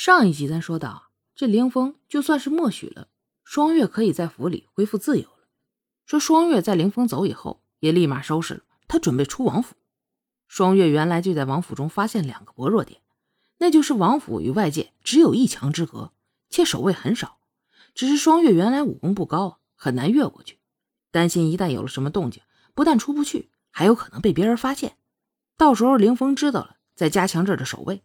上一集咱说到，这凌风就算是默许了双月可以在府里恢复自由了。说双月在凌风走以后，也立马收拾了，他准备出王府。双月原来就在王府中发现两个薄弱点，那就是王府与外界只有一墙之隔，且守卫很少。只是双月原来武功不高，很难越过去，担心一旦有了什么动静，不但出不去，还有可能被别人发现。到时候凌风知道了，再加强这儿的守卫。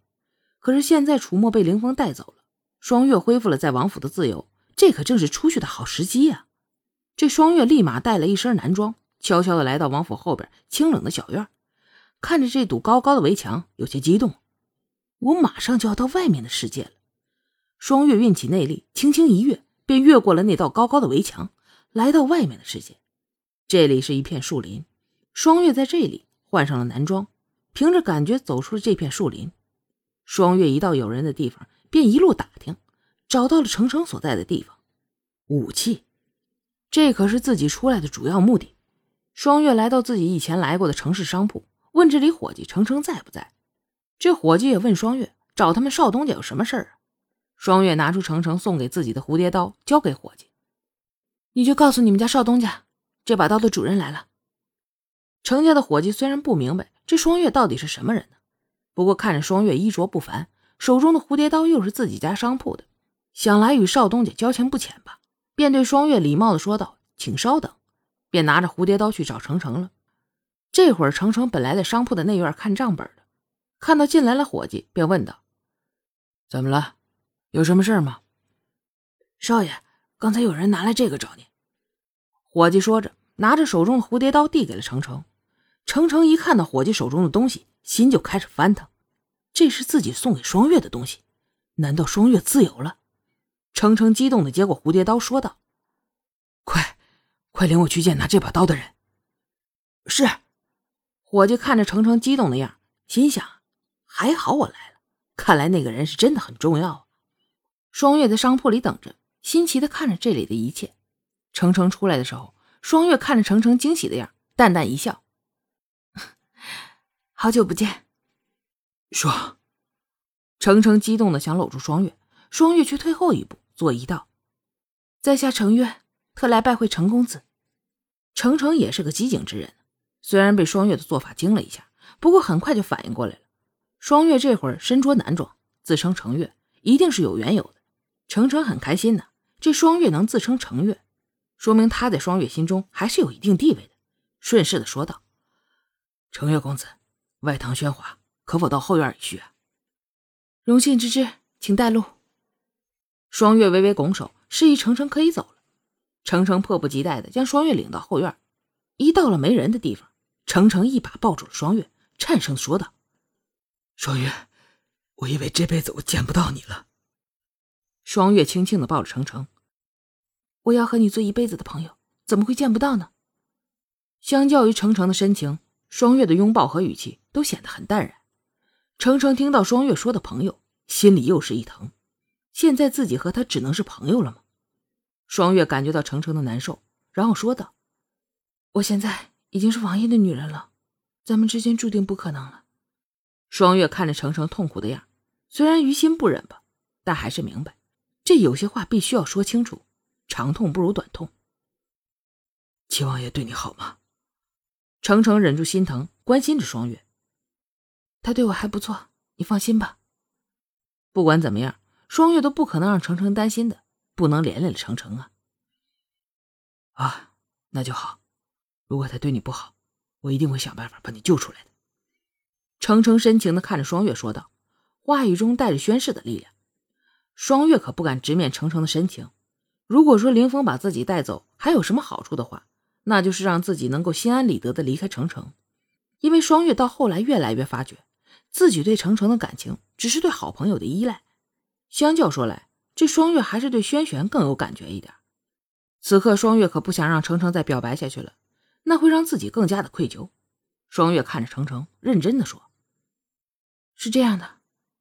可是现在楚墨被凌风带走了，双月恢复了在王府的自由，这可正是出去的好时机呀！这双月立马带了一身男装，悄悄的来到王府后边清冷的小院，看着这堵高高的围墙，有些激动。我马上就要到外面的世界了。双月运起内力，轻轻一跃，便越过了那道高高的围墙，来到外面的世界。这里是一片树林，双月在这里换上了男装，凭着感觉走出了这片树林。双月一到有人的地方，便一路打听，找到了程程所在的地方。武器，这可是自己出来的主要目的。双月来到自己以前来过的城市商铺，问这里伙计程程在不在。这伙计也问双月，找他们少东家有什么事儿啊？双月拿出程程送给自己的蝴蝶刀，交给伙计：“你就告诉你们家少东家，这把刀的主人来了。”程家的伙计虽然不明白这双月到底是什么人。不过看着双月衣着不凡，手中的蝴蝶刀又是自己家商铺的，想来与少东家交情不浅吧？便对双月礼貌的说道：“请稍等。”便拿着蝴蝶刀去找程程了。这会儿程程本来在商铺的内院看账本的，看到进来了伙计，便问道：“怎么了？有什么事吗？”少爷，刚才有人拿来这个找你。伙计说着，拿着手中的蝴蝶刀递给了程程。程程一看到伙计手中的东西。心就开始翻腾，这是自己送给双月的东西，难道双月自由了？程程激动的接过蝴蝶刀，说道：“快，快领我去见拿这把刀的人。”是。伙计看着程程激动的样，心想：还好我来了，看来那个人是真的很重要。双月在商铺里等着，新奇的看着这里的一切。程程出来的时候，双月看着程程惊喜的样，淡淡一笑。好久不见，说。程程激动的想搂住双月，双月却退后一步，作揖道：“在下程月，特来拜会程公子。”程程也是个机警之人，虽然被双月的做法惊了一下，不过很快就反应过来了。双月这会儿身着男装，自称程月，一定是有缘由的。程程很开心呢，这双月能自称程月，说明他在双月心中还是有一定地位的。顺势的说道：“程月公子。”外堂喧哗，可否到后院里叙啊？荣幸之至，请带路。双月微微拱手，示意程程可以走了。程程迫不及待的将双月领到后院。一到了没人的地方，程程一把抱住了双月，颤声说道：“双月，我以为这辈子我见不到你了。”双月轻轻的抱着程程：“我要和你做一辈子的朋友，怎么会见不到呢？”相较于程程的深情。双月的拥抱和语气都显得很淡然。程程听到双月说的朋友，心里又是一疼。现在自己和他只能是朋友了吗？双月感觉到程程的难受，然后说道：“我现在已经是王爷的女人了，咱们之间注定不可能了。”双月看着程程痛苦的样，虽然于心不忍吧，但还是明白，这有些话必须要说清楚。长痛不如短痛。齐王爷对你好吗？程程忍住心疼，关心着双月。他对我还不错，你放心吧。不管怎么样，双月都不可能让程程担心的，不能连累了程程啊。啊，那就好。如果他对你不好，我一定会想办法把你救出来的。程程深情的看着双月说道，话语中带着宣誓的力量。双月可不敢直面程程的深情。如果说林峰把自己带走还有什么好处的话，那就是让自己能够心安理得的离开程程，因为双月到后来越来越发觉，自己对程程的感情只是对好朋友的依赖。相较说来，这双月还是对轩轩更有感觉一点。此刻，双月可不想让程程再表白下去了，那会让自己更加的愧疚。双月看着程程，认真的说：“是这样的，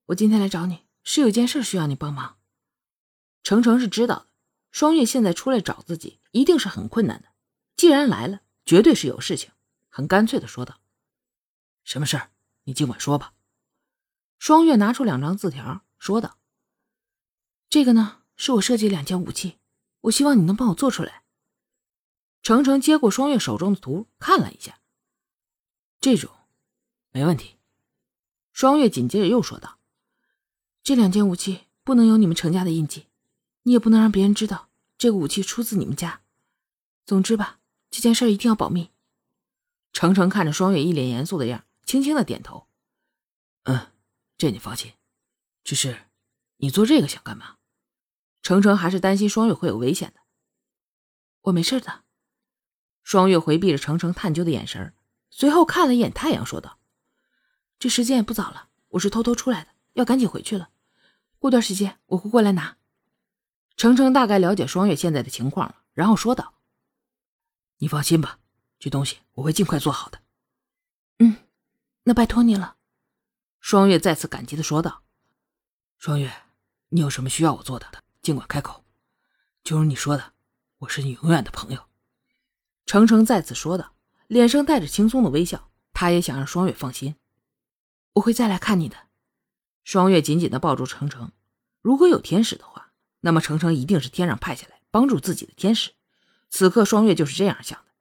我今天来找你是有件事需要你帮忙。”程程是知道的，双月现在出来找自己，一定是很困难的。既然来了，绝对是有事情，很干脆的说道：“什么事儿？你尽管说吧。”双月拿出两张字条，说道：“这个呢，是我设计两件武器，我希望你能帮我做出来。程程接过双月手中的图，看了一下，这种没问题。双月紧接着又说道：“这两件武器不能有你们程家的印记，你也不能让别人知道这个武器出自你们家。总之吧，这件事一定要保密。”程程看着双月一脸严肃的样，轻轻的点头：“嗯，这你放心。只是，你做这个想干嘛？”程程还是担心双月会有危险的。我没事的。双月回避着程程探究的眼神，随后看了一眼太阳，说道。这时间也不早了，我是偷偷出来的，要赶紧回去了。过段时间我会过来拿。程程大概了解双月现在的情况了，然后说道：“你放心吧，这东西我会尽快做好的。”嗯，那拜托你了。”双月再次感激的说道。“双月，你有什么需要我做的，尽管开口。就如你说的，我是你永远的朋友。”程程再次说道，脸上带着轻松的微笑。他也想让双月放心。我会再来看你的。双月紧紧的抱住程程。如果有天使的话，那么程程一定是天上派下来帮助自己的天使。此刻，双月就是这样想的。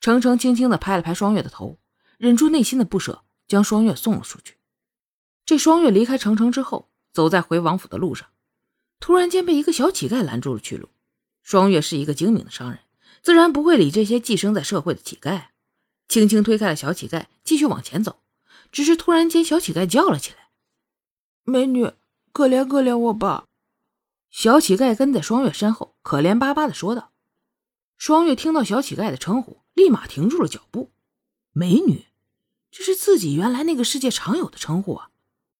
程程轻轻的拍了拍双月的头，忍住内心的不舍，将双月送了出去。这双月离开程程之后，走在回王府的路上，突然间被一个小乞丐拦住了去路。双月是一个精明的商人，自然不会理这些寄生在社会的乞丐，轻轻推开了小乞丐，继续往前走。只是突然间，小乞丐叫了起来：“美女，可怜可怜我吧！”小乞丐跟在双月身后，可怜巴巴的说道。双月听到小乞丐的称呼，立马停住了脚步。“美女，这是自己原来那个世界常有的称呼啊！